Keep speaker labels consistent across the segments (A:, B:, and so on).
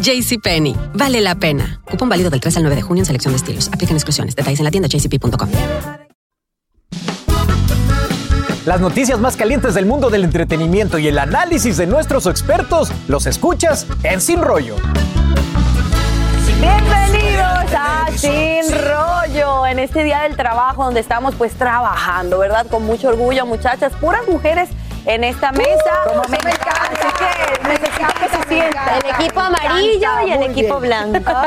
A: JCPenney, vale la pena. Cupón válido del 3 al 9 de junio en selección de estilos. Aplican exclusiones. Detalles en la tienda jcp.com.
B: Las noticias más calientes del mundo del entretenimiento y el análisis de nuestros expertos los escuchas en Sin Rollo.
C: Bienvenidos a Sin Rollo, en este día del trabajo donde estamos pues trabajando, ¿verdad? Con mucho orgullo, muchachas, puras mujeres en esta mesa.
D: Como me
C: Así
D: encanta.
C: que necesitamos que se sientan.
D: El equipo amarillo y el equipo
C: bien.
D: blanco.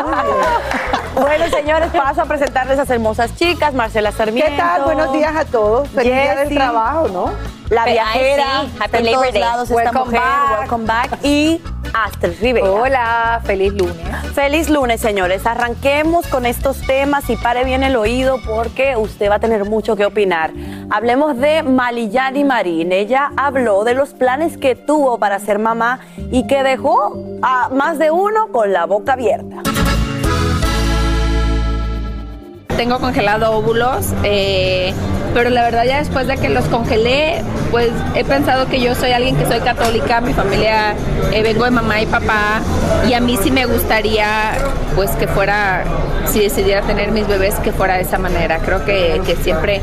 C: Bueno, señores, paso a presentarles a las hermosas chicas, Marcela Sarmiento.
E: ¿Qué tal? Buenos días a todos. Feliz día del trabajo, ¿no?
C: La
D: Ay,
C: viajera,
D: sí. Happy
C: en
D: Labor
C: todos
D: Day.
C: lados esta
E: Welcome
C: mujer,
E: back.
C: welcome back, y Astrid Rivera.
E: Hola, feliz lunes.
C: Feliz lunes, señores. Arranquemos con estos temas y pare bien el oído porque usted va a tener mucho que opinar. Hablemos de Maliyani Marín. Ella habló de los planes que tuvo para ser mamá y que dejó a más de uno con la boca abierta.
F: tengo congelado óvulos, eh, pero la verdad ya después de que los congelé, pues he pensado que yo soy alguien que soy católica, mi familia eh, vengo de mamá y papá, y a mí sí me gustaría pues que fuera, si decidiera tener mis bebés, que fuera de esa manera. Creo que, que siempre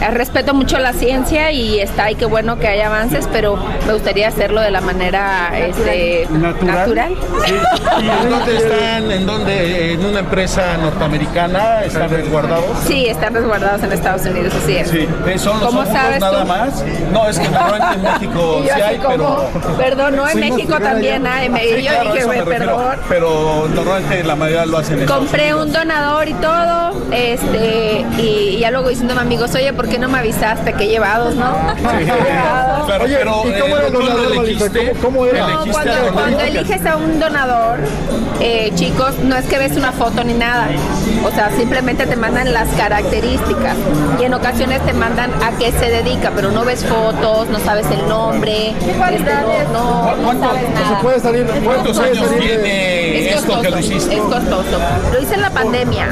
F: eh, respeto mucho la ciencia y está y qué bueno que hay avances, pero me gustaría hacerlo de la manera este, natural.
G: Sí. ¿Y en dónde están? ¿En dónde? ¿En una empresa norteamericana? ¿Están resguardados?
F: Sí, están resguardados en Estados Unidos, así es.
G: Sí. Eh, ¿Son los
F: ¿Cómo
G: óvulos
F: sabes
G: nada
F: tú?
G: más? No, es que normalmente en México sí hay,
F: como,
G: pero...
F: perdón, no, en
G: Sí,
F: México también hay. Me,
G: Sí,
F: yo
G: claro,
F: dije,
G: eso me
F: perdón.
G: Pero normalmente la mayoría lo hacen en
F: Compré un donador y todo, este, y ya luego diciéndome amigos, oye, ¿por qué no me avisaste que llevados, no?
G: Claro,
H: Oye,
G: pero
H: ¿y cómo
G: eh,
H: era el
G: ¿tú lo
H: donador,
G: elegiste?
H: ¿Cómo- cómo era?
G: ¿Elegiste
F: No, cuando, cuando eliges a un donador, eh, chicos, no es que ves una foto ni nada. O sea, simplemente te mandan las características. Y en ocasiones te mandan a qué se dedica, pero no ves fotos, no sabes el nombre, este, no, no, no
G: ¿Cuánto-
F: sabes nada.
H: Se puede salir.
G: ¿Cuántos
H: puede
G: años
H: salir
F: Es
G: esto que lo
F: costoso,
G: hiciste?
F: es costoso. Lo hice en la pandemia.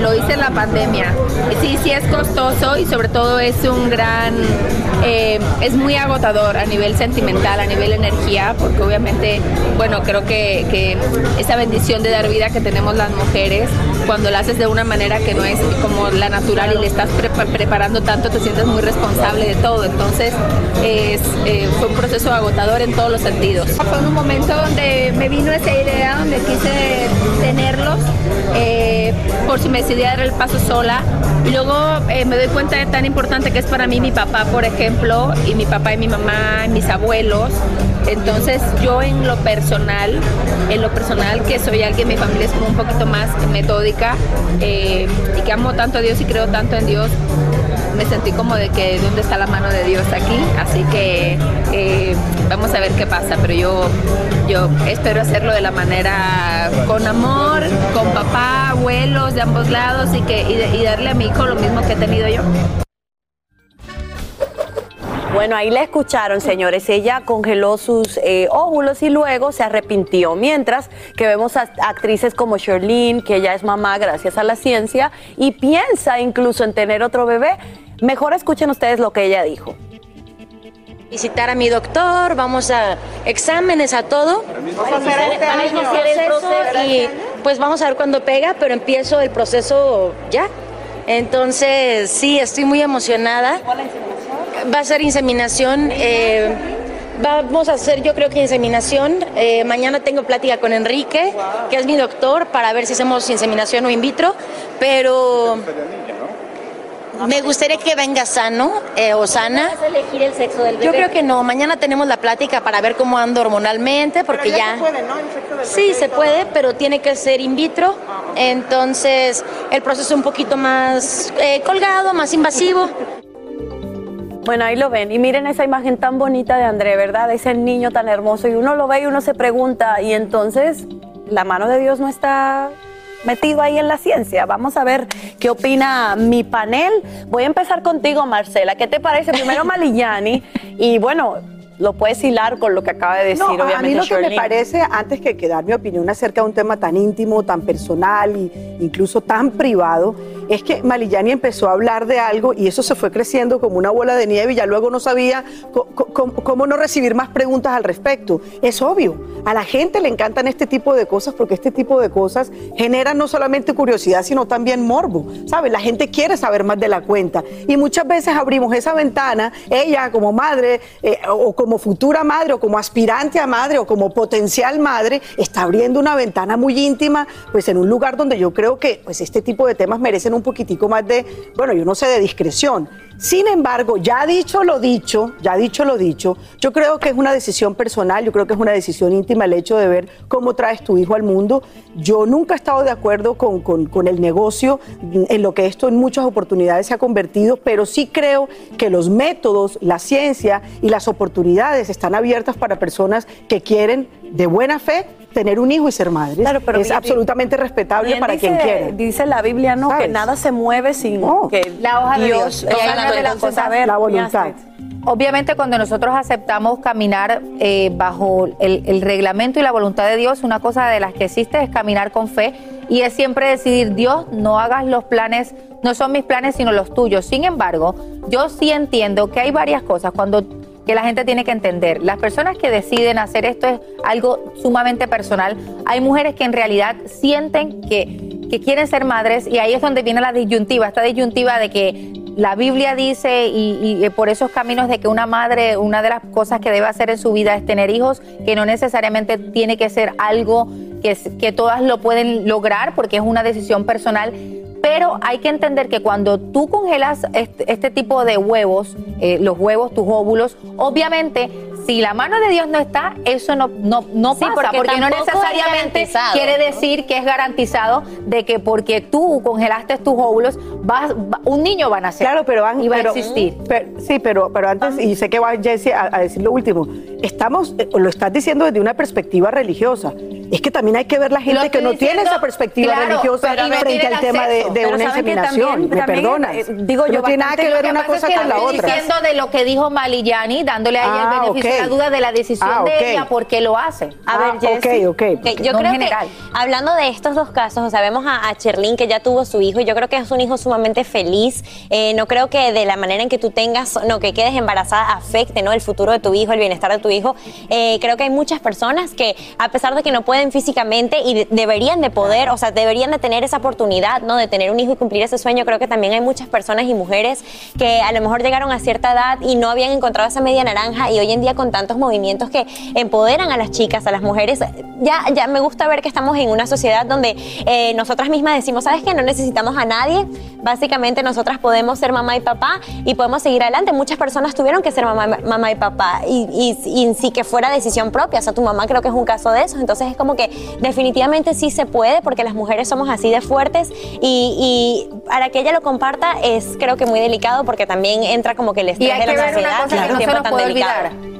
F: Lo hice en la pandemia. Sí, sí es costoso y sobre todo es un gran, eh, es muy agotador a nivel sentimental, a nivel energía, porque obviamente, bueno, creo que, que esa bendición de dar vida que tenemos las mujeres, cuando la haces de una manera que no es como la natural y le estás prepa- preparando tanto, te sientes muy responsable de todo. Entonces, es, eh, fue un proceso agotador en todos los sentidos. Fue un momento donde me vino esa idea, donde quise tenerlos, eh, por si me decidía dar el paso sola. Y luego eh, me doy cuenta de tan importante que es para mí mi papá, por ejemplo, y mi papá y mi mamá, mis abuelos. Entonces yo en lo personal, en lo personal que soy alguien, mi familia es como un poquito más metódica eh, y que amo tanto a Dios y creo tanto en Dios, me sentí como de que dónde está la mano de Dios aquí, así que eh, vamos a ver qué pasa, pero yo, yo espero hacerlo de la manera con amor, con papá, abuelos de ambos lados y, que, y, darle a mi hijo lo mismo que he tenido yo.
C: Bueno, ahí la escucharon, señores. Ella congeló sus eh, óvulos y luego se arrepintió. Mientras que vemos a actrices como Sherlyn, que ella es mamá gracias a la ciencia y piensa incluso en tener otro bebé. Mejor escuchen ustedes lo que ella dijo.
D: Visitar a mi doctor, vamos a exámenes, a todo. Vamos a hacer el proceso y pues vamos a ver cuándo pega, pero empiezo el proceso ya. Entonces, sí, estoy muy emocionada. Va a ser inseminación. eh, vamos a hacer, yo creo que inseminación. Eh, mañana tengo plática con Enrique, que es mi doctor, para ver si hacemos inseminación o in vitro. Pero me gustaría que venga sano eh, o sana.
I: ¿Vas a elegir el sexo del bebé?
D: Yo creo que no. Mañana tenemos la plática para ver cómo ando hormonalmente, porque ya. Sí, se puede, pero tiene que ser in vitro. Entonces, el proceso es un poquito más eh, colgado, más invasivo.
C: Bueno, ahí lo ven. Y miren esa imagen tan bonita de André, ¿verdad? Ese niño tan hermoso. Y uno lo ve y uno se pregunta, y entonces, ¿la mano de Dios no está metido ahí en la ciencia? Vamos a ver qué opina mi panel. Voy a empezar contigo, Marcela. ¿Qué te parece? Primero Malillani. Y bueno, lo puedes hilar con lo que acaba de decir,
E: No,
C: obviamente.
E: a mí lo que me parece, antes que, que dar mi opinión acerca de un tema tan íntimo, tan personal e incluso tan privado, es que Malillani empezó a hablar de algo y eso se fue creciendo como una bola de nieve y ya luego no sabía cómo no recibir más preguntas al respecto. Es obvio, a la gente le encantan este tipo de cosas porque este tipo de cosas generan no solamente curiosidad, sino también morbo. ¿Sabes? La gente quiere saber más de la cuenta y muchas veces abrimos esa ventana, ella como madre eh, o como futura madre o como aspirante a madre o como potencial madre, está abriendo una ventana muy íntima, pues en un lugar donde yo creo que pues este tipo de temas merecen un poquitico más de, bueno, yo no sé, de discreción. Sin embargo, ya dicho lo dicho, ya dicho lo dicho, yo creo que es una decisión personal, yo creo que es una decisión íntima el hecho de ver cómo traes tu hijo al mundo. Yo nunca he estado de acuerdo con- con el negocio, en lo que esto en muchas oportunidades se ha convertido, pero sí creo que los métodos, la ciencia y las oportunidades están abiertas para personas que quieren de buena fe tener un hijo y ser madres.
C: pero
E: es
C: bien-
E: absolutamente respetable para
C: dice-
E: quien quiere.
C: Dice la Biblia, ¿no? Que nada se mueve sin que
J: La hoja de
C: Dios.
J: Dios. Es una de las
C: Entonces,
J: cosas-
C: a ver,
E: la voluntad.
J: Obviamente cuando nosotros aceptamos caminar eh, bajo el, el reglamento y la voluntad de Dios, una cosa de las que existe es caminar con fe y es siempre decidir, Dios, no hagas los planes, no son mis planes sino los tuyos. Sin embargo, yo sí entiendo que hay varias cosas cuando que la gente tiene que entender. Las personas que deciden hacer esto es algo sumamente personal. Hay mujeres que en realidad sienten que, que quieren ser madres y ahí es donde viene la disyuntiva, esta disyuntiva de que la Biblia dice y, y por esos caminos de que una madre, una de las cosas que debe hacer en su vida es tener hijos, que no necesariamente tiene que ser algo que, que todas lo pueden lograr porque es una decisión personal. Pero hay que entender que cuando tú congelas este, tipo de huevos, eh, los huevos, tus óvulos, obviamente, si la mano de Dios no está, eso no, no, no
I: Sí,
J: pasa,
I: porque
J: porque, no necesariamente quiere decir que es garantizado de que porque tú congelaste tus óvulos, vas, va- un niño va a nacer.
E: Claro, pero van,
J: y va
E: pero-
J: a existir.
E: pero- sí, pero, pero antes, y sé que va Jesse a, a decir lo último, estamos, eh, lo estás diciendo desde una perspectiva religiosa. Es que también hay que ver la gente que
J: estoy
E: no tiene esa perspectiva
J: claro,
E: religiosa
J: no
E: frente al
J: el
E: tema de, una
C: ¿saben que
E: inseminación.
C: también-
E: Me
C: también,
E: perdonas.
C: eh, digo yo
E: no tiene nada que ver una cosa
J: es que
E: con la
J: estoy
E: otra.
J: diciendo de lo que dijo Malillani, dándole a ella
E: Ah,
J: el beneficio la duda de la decisión
E: Ah,
J: de ella, por qué lo hace.
C: A ver,
E: Ah,
C: Jessie.
E: ok, ok.
I: Ok, yo
J: No
I: creo
J: general.
I: que hablando de estos dos casos, o sea, vemos a, a Cherlyn que ya tuvo su hijo y yo creo que es un hijo sumamente feliz. Eh, no creo que de la manera en que tú tengas, no, que quedes embarazada afecte, ¿no? El futuro de tu hijo, el bienestar de tu hijo. Eh, creo que hay muchas personas que, a pesar de que no pueden físicamente y de- deberían de poder, o sea, deberían de tener esa oportunidad, ¿no? De tener un hijo y cumplir ese sueño. Creo que también hay muchas personas y mujeres que a lo mejor llegaron a cierta edad y no habían encontrado esa media naranja y hoy en día con tantos movimientos que empoderan a las chicas, a las mujeres, ya, ya me gusta ver que estamos en una sociedad donde eh, nosotras mismas decimos, ¿sabes qué? No necesitamos a nadie. Básicamente nosotras podemos ser mamá y papá y podemos seguir adelante. Muchas personas tuvieron que ser mamá, mamá y papá y, y, y sí que fuera decisión propia. O sea, tu mamá creo que es un caso de eso. Entonces es como que definitivamente sí se puede porque las mujeres somos así de fuertes y, y para que ella lo comparta es creo que muy delicado porque también entra como que el estrés de la sociedad
J: una cosa
I: en
J: que no se
I: tiempo
J: nos
I: tan
J: puede
I: delicado.
J: olvidar.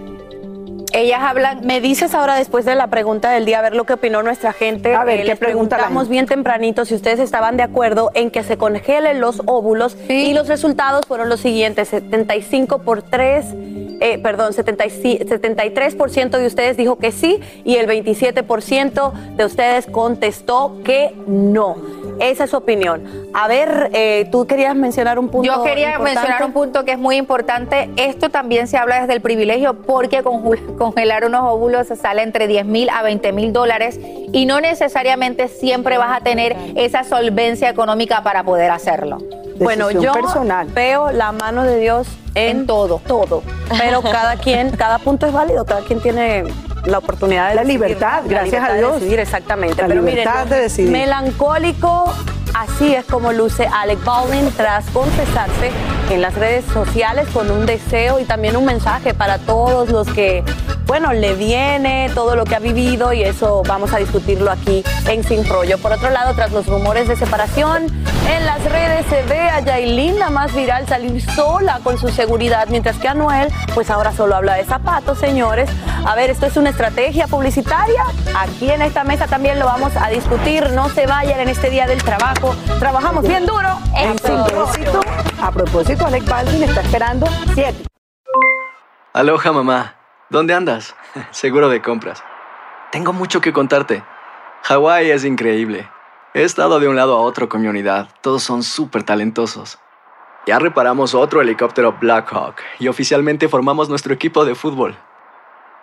J: Ellas hablan,
C: Me dices ahora después de la pregunta del día, a ver lo que opinó nuestra gente.
E: A ver,
C: Eh,
E: ¿qué
C: les
E: pregunta la
C: preguntamos bien tempranito si ustedes estaban de acuerdo en que se congelen los óvulos
J: Sí.
C: y los resultados fueron los siguientes, 75 por 3, eh, perdón, 75 73% de ustedes dijo que sí y el 27% de ustedes contestó que no. Esa es su opinión. A ver, eh, tú querías mencionar un punto
J: Yo quería
C: importante?
J: mencionar un punto que es muy importante. Esto también se habla desde el privilegio porque congelar unos óvulos sale entre 10 mil a 20 mil dólares y no necesariamente siempre vas a tener esa solvencia económica para poder hacerlo.
C: Bueno, yo
E: personal.
C: veo la mano de Dios en, todo, todo. Pero cada quien, cada punto es válido, cada quien tiene la oportunidad de
E: La
C: decidir,
E: libertad,
C: la
E: gracias
C: libertad
E: a
C: de
E: Dios.
C: decidir, exactamente.
E: La
C: Pero
E: libertad
C: miren,
E: de decidir.
C: melancólico, así es como luce Alec Baldwin tras confesarse en las redes sociales con un deseo y también un mensaje para todos los que, bueno, le viene todo lo que ha vivido y eso vamos a discutirlo aquí en Sin Rollo. Por otro lado, tras los rumores de separación, en las redes se ve a Yailin, la más viral, salir sola con su seguridad, mientras que Anuel, pues ahora solo habla de zapatos, señores. A ver, ¿esto es una estrategia publicitaria? Aquí en esta mesa también lo vamos a discutir. No se vayan en este día del trabajo. Trabajamos bien duro.
E: En. Sin propósito, a propósito, Alec Baldwin está esperando siete.
K: Aloha, mamá. ¿Dónde andas? Seguro de compras. Tengo mucho que contarte. Hawái es increíble. He estado de un lado a otro con mi unidad. Todos son súper talentosos. Ya reparamos otro helicóptero Blackhawk y oficialmente formamos nuestro equipo de fútbol.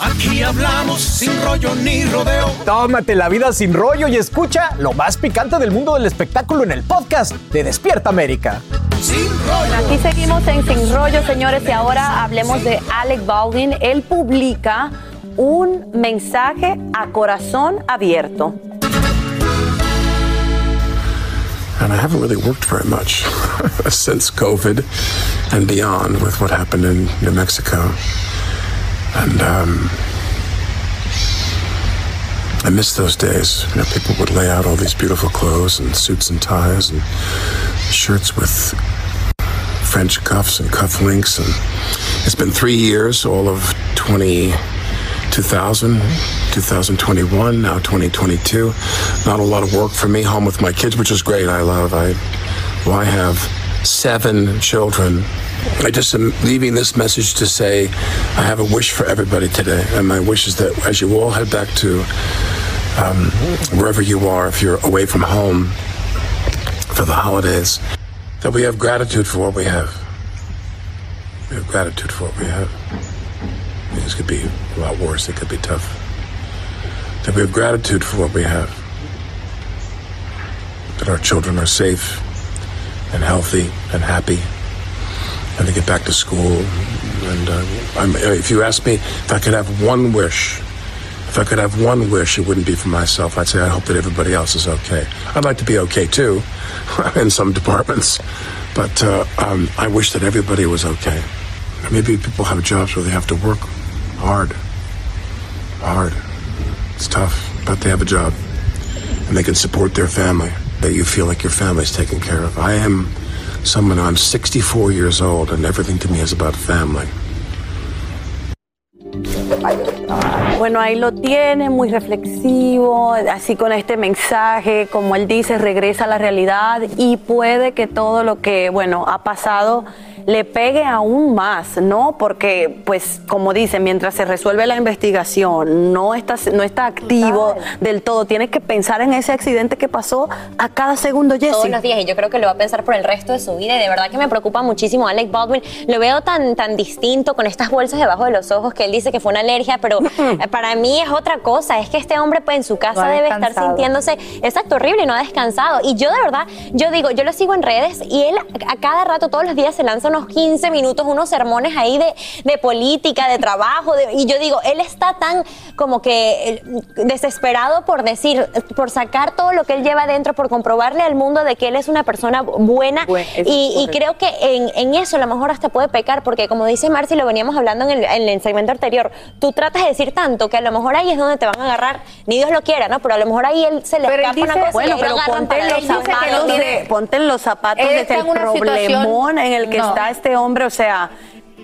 B: Aquí hablamos sin rollo ni rodeo. Tómate la vida sin rollo y escucha lo más picante del mundo del espectáculo en el podcast de Despierta América.
C: Aquí seguimos en Sin Rollo, señores, y ahora hablemos de Alec Baldwin. Él publica un mensaje a corazón abierto.
L: And I haven't really worked very much since COVID and beyond with what happened in New Mexico. And um, I miss those days. You know, people would lay out all these beautiful clothes and suits and ties and shirts with French cuffs and cufflinks. And it's been three years, all of 20, 2000, 2021, now 2022. Not a lot of work for me, home with my kids, which is great. I love. I, well, I have seven children. I just am leaving this message to say I have a wish for everybody today. And my wish is that as you all head back to um, wherever you are, if you're away from home for the holidays, that we have gratitude for what we have. We have gratitude for what we have. Things could be a lot worse, it could be tough. That we have gratitude for what we have. That our children are safe and healthy and happy and to get back to school. And uh, I'm, if you ask me if I could have one wish, if I could have one wish, it wouldn't be for myself. I'd say I hope that everybody else is okay. I'd like to be okay too, in some departments, but uh, um, I wish that everybody was okay. Maybe people have jobs where they have to work hard, hard. It's tough, but they have a job, and they can support their family. That you feel like your family's taken care of. I am someone. I'm 64 years old, and everything to me is about family.
C: Bueno, ahí lo tiene, muy reflexivo, así con este mensaje, como él dice, regresa a la realidad y puede que todo lo que, bueno, ha pasado le pegue aún más, ¿no? Porque, pues, como dice, mientras se resuelve la investigación, no está, no está activo del todo. Tienes que pensar en ese accidente que pasó a cada segundo, Jessy.
I: Todos los días y yo creo que lo va a pensar por el resto de su vida y de verdad que me preocupa muchísimo Alec Baldwin. Lo veo tan, tan distinto con estas bolsas debajo de los ojos que él dice que fue una alergia, pero para mí es otra cosa. Es que este hombre pues en su casa
J: No
I: debe estar sintiéndose exacto horrible y no ha descansado. Y yo de verdad, yo digo, yo lo sigo en redes y él a cada rato, todos los días se lanza unos 15 minutos, unos sermones ahí de, de política, de trabajo. de- y yo digo, él está tan como que eh, desesperado por decir, por sacar todo lo que él lleva adentro, por comprobarle al mundo de que él es una persona buena. Y, creo que en, en eso a lo mejor hasta puede pecar, porque como dice Marcy, lo veníamos hablando en el, en el segmento anterior, tú tratas de decir tanto que a lo mejor ahí es donde te van a agarrar, ni Dios lo quiera, ¿no? Pero a lo mejor ahí él se le
C: Pero
I: escapa una cosa
C: bueno,
I: y
C: pero ponte en los zapatos de, ponte en los zapatos
J: Él
C: de
J: está
C: el problemón en el que
J: no.
C: está este hombre, o sea,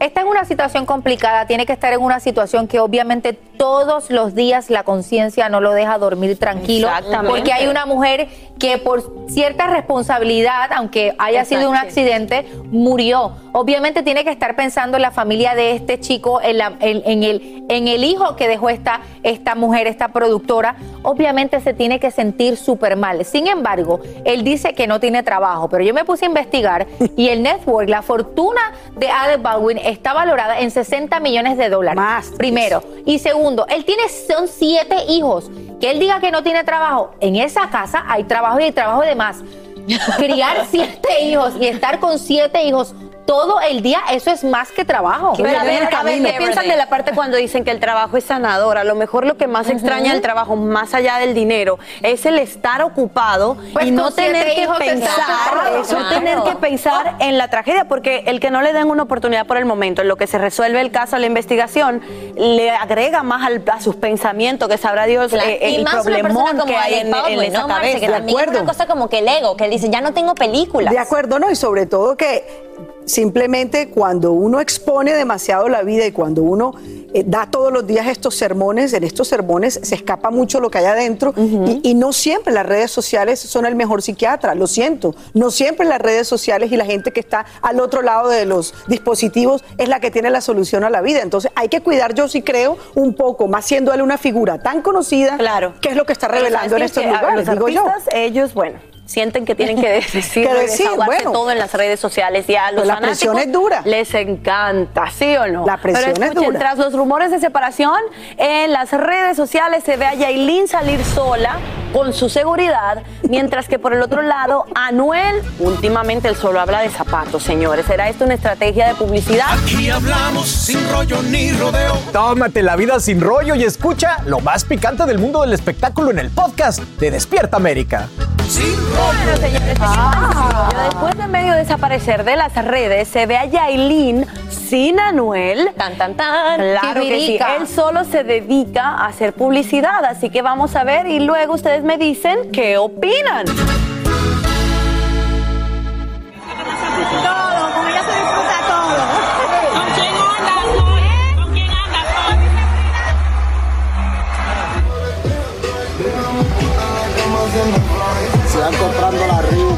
J: Está en una situación complicada, tiene que estar en una situación que obviamente todos los días la conciencia no lo deja dormir tranquilo.
C: Exactamente.
J: Porque hay una mujer que por cierta responsabilidad, aunque haya sido un accidente, murió. Obviamente tiene que estar pensando en la familia de este chico, en, la- en- en el, en el hijo que dejó esta, esta mujer, esta productora. Obviamente se tiene que sentir súper mal. Sin embargo, él dice que no tiene trabajo, pero yo me puse a investigar y el network, la fortuna de Alec Baldwin está valorada en 60 millones de dólares.
E: Más.
J: Primero. Y segundo, él tiene, son siete hijos. Que él diga que no tiene trabajo, en esa casa hay trabajo y hay trabajo de más. Criar siete hijos y estar con siete hijos todo el día, eso es más que trabajo.
C: Pero a ver, a ver, ¿qué piensan de la parte cuando dicen que el trabajo es sanador? A lo mejor lo que más extraña del trabajo, más allá del dinero, es el estar ocupado
J: Pues
C: y no tener que pensar, eso,
J: claro.
C: tener que pensar en la tragedia, porque el que no le den una oportunidad por el momento, en lo que se resuelve el caso, la investigación, le agrega más al- a sus pensamientos, que sabrá Dios
I: Claro,
C: eh, el problemón que hay en, en
I: Baldwin,
C: esa
I: ¿no, Marce?
C: cabeza.
I: También es una cosa como que el ego, que él dice, ya no tengo películas.
E: De acuerdo, ¿no? Y sobre todo que simplemente cuando uno expone demasiado la vida y cuando uno eh, da todos los días estos sermones, en estos sermones se escapa mucho lo que hay adentro y, y no siempre las redes sociales son el mejor psiquiatra, lo siento. No siempre las redes sociales y la gente que está al otro lado de los dispositivos es la que tiene la solución a la vida. Entonces hay que cuidar, yo sí creo, un poco, más siendo él una figura tan conocida,
C: Claro.
E: que es lo que está revelando en estos lugares,
C: los
E: digo yo.
C: artistas, ellos, bueno, sienten que tienen que decir,
E: Que decir,
C: desahogarse
E: bueno.
C: todo en las redes sociales y a los
E: Pues la presión es dura.
C: Les encanta, ¿sí o no?
E: La presión
C: Pero
E: es
C: escuchen,
E: dura.
C: tras los rumores de separación, en las redes sociales se ve a Yailin salir sola con su seguridad, mientras que por el otro lado, Anuel, últimamente él solo habla de zapatos, señores. ¿Será esto una estrategia de publicidad?
B: Aquí hablamos sin rollo ni rodeo. Tómate la vida sin rollo y escucha lo más picante del mundo del espectáculo en el podcast de Despierta América.
C: Bueno, señores, seguimos. después de medio desaparecer de las redes, se ve a Yailin sin Anuel.
I: Tan, tan, tan.
C: Claro que sí. Él solo se dedica a hacer publicidad, así que vamos a ver y luego ustedes me dicen qué opinan.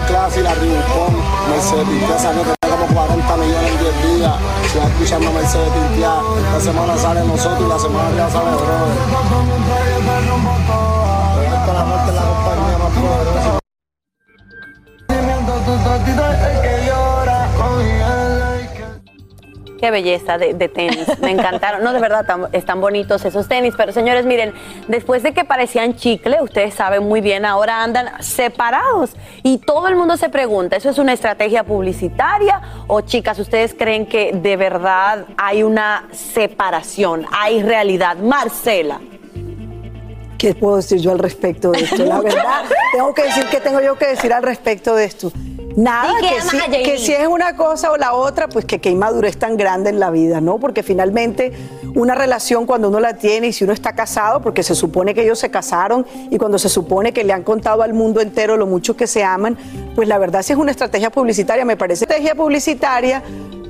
M: Class y la Riu Con, Mercedes, ya saben que está como 40 millones en 10 días. Se van escuchando Mercedes Tintia. La semana sale nosotros y la semana ya sale Brother. Esta es la muerte la compañía más poderosa.
C: Qué belleza de, de tenis, me encantaron. No, de verdad, tan- están bonitos esos tenis. Pero señores, miren, después de que parecían chicle, ustedes saben muy bien, ahora andan separados. Y todo el mundo se pregunta, ¿eso es una estrategia publicitaria? O chicas, ¿ustedes creen que de verdad hay una separación, hay realidad? Marcela.
E: ¿Qué puedo decir yo al respecto de esto? La verdad, tengo que decir que tengo yo que decir al respecto de esto. Nada,
I: que
E: si, que si es una cosa o la otra, pues que qué inmadurez tan grande en la vida, ¿no? Porque finalmente una relación cuando uno la tiene y si uno está casado, porque se supone que ellos se casaron y cuando se supone que le han contado al mundo entero lo mucho que se aman, pues la verdad si es una estrategia publicitaria, me parece estrategia publicitaria,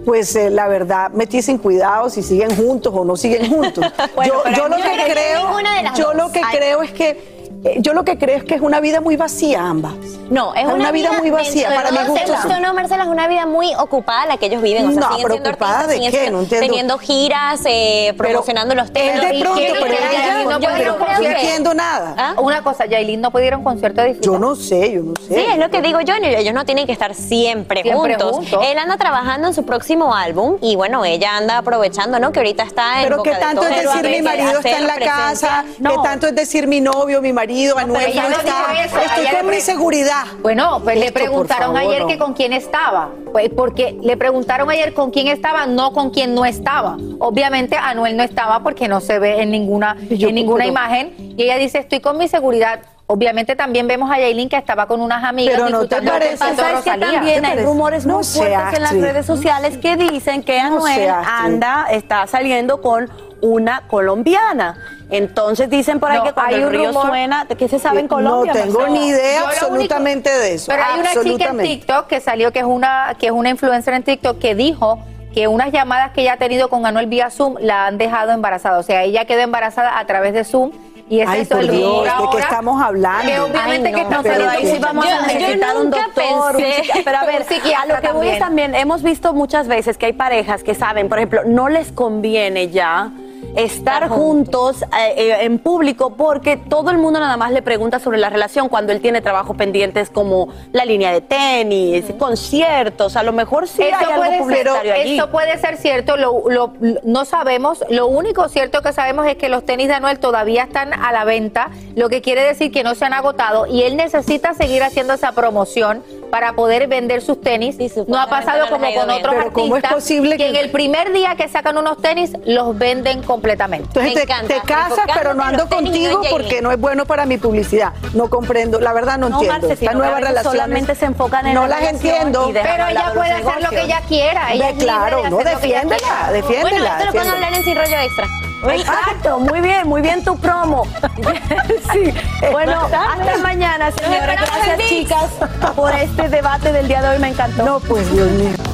E: pues eh, la verdad metí sin cuidado si siguen juntos o no siguen juntos.
I: Bueno,
E: yo, lo que
I: creo
E: yo
I: dos.
E: lo que
I: Ay.
E: creo es que Yo lo que creo es que es una vida muy vacía ambas.
I: No, es una,
E: vida, muy vacía. Para mi gusto.
I: te guste o no, Marcela, es una vida muy ocupada la que ellos viven. O sea,
E: No,
I: siguen
E: pero
I: siendo
E: ocupada
I: artistas,
E: ¿de
I: siguen
E: qué? No entiendo.
I: teniendo giras, eh, promocionando los temas.
E: de pronto, pero ella-
J: no
E: yo
J: pudieron
E: no
J: concierto.
E: entiendo nada.
J: Una cosa, Yailin no pudieron concierto de
E: Yo no sé, yo no sé.
I: Sí, es lo que digo yo, ellos no tienen que estar siempre,
J: Siempre
I: juntos.
J: juntos.
I: Él anda trabajando en su próximo álbum y bueno, ella anda aprovechando, ¿no? Que ahorita está en
E: Pero qué tanto es
I: Pero
E: decir mi marido está en la casa, qué tanto es decir mi novio, mi marido, Anuel
J: ella
E: no
J: no
E: está.
J: dijo eso,
E: Estoy con mi seguridad.
J: Bueno, pues le
E: Esto,
J: preguntaron
E: favor,
J: ayer
E: no.
J: que con quién estaba. Pues porque le preguntaron ayer con quién estaba, no con quién no estaba. Obviamente Anuel no estaba porque no se ve en ninguna,
E: yo-
J: en ninguna
E: pero-
J: imagen. Y ella dice, estoy con mi seguridad. Obviamente también vemos a Yailin que estaba con unas amigas.
E: Pero no te parece-
C: ¿Sabes que también
E: ¿Te
C: hay rumores
E: No
C: muy fuertes en las redes sociales que dicen que
E: No
C: Anuel
E: actriz.
C: anda, está saliendo con una colombiana. Entonces dicen por ahí
J: No,
C: que cuando
J: hay
C: el
J: un
C: río
J: rumor-
C: suena, ¿qué se sabe en Colombia?
E: No tengo ni idea absolutamente de eso.
J: Pero hay una chica en. TikTok que salió que es una que es una influencer en TikTok que dijo que unas llamadas que ella ha tenido con Anuel vía Zoom la han dejado embarazada. O sea, ella quedó embarazada a través de Zoom y es
E: Ay,
J: eso
E: por
J: el
E: Dios, ¿de qué estamos hablando?
J: Que obviamente
I: Ay,
J: que
I: no,
J: está
C: Pero
J: saliendo
C: ahí sí vamos a
I: Yo- yo
C: necesitar un
I: nunca
C: doctor. un
I: pensé-
C: Pero a ver,
J: Un psiquiatra
C: a lo que voy
J: también.
C: es también, hemos visto muchas veces que hay parejas que saben, por ejemplo, no les conviene ya estar juntos eh, eh, en público porque todo el mundo nada más le pregunta sobre la relación cuando él tiene trabajos pendientes como la línea de tenis, conciertos, a lo mejor sí
J: Eso
C: hay algo
J: puede, ser,
C: allí.
J: eso puede ser cierto, lo, lo- no sabemos. Lo único cierto que sabemos es que los tenis de Anuel todavía están a la venta, lo que quiere decir que no se han agotado y él necesita seguir haciendo esa promoción para poder vender sus tenis. no ha pasado como con
I: bien.
J: otros
E: Pero ¿cómo es
J: artistas
E: posible
J: que
E: que-
J: en el primer día que sacan unos tenis los venden completamente.
E: Entonces
I: Me
E: te,
I: encanta,
E: te casas, pero no ando
I: no
E: contigo porque no es bueno para mi publicidad. No comprendo, la verdad no,
C: No,
E: entiendo.
C: Marce, a
E: nuevas relaciones
C: solamente se enfocan en
E: no
C: la
E: las entiendo.
J: Pero ella puede hacer lo que ella quiera. Ella libre
E: claro,
J: de
E: no, defiéndela, defiéndela.
I: Bueno, esto lo pueden hablar en Sin Rollo Extra.
C: Exacto, muy bien, muy bien tu promo. sí. Bueno, hasta mañana, señora. Gracias, chicas, por este debate del día de hoy. Me encantó.
E: No, pues Dios mío.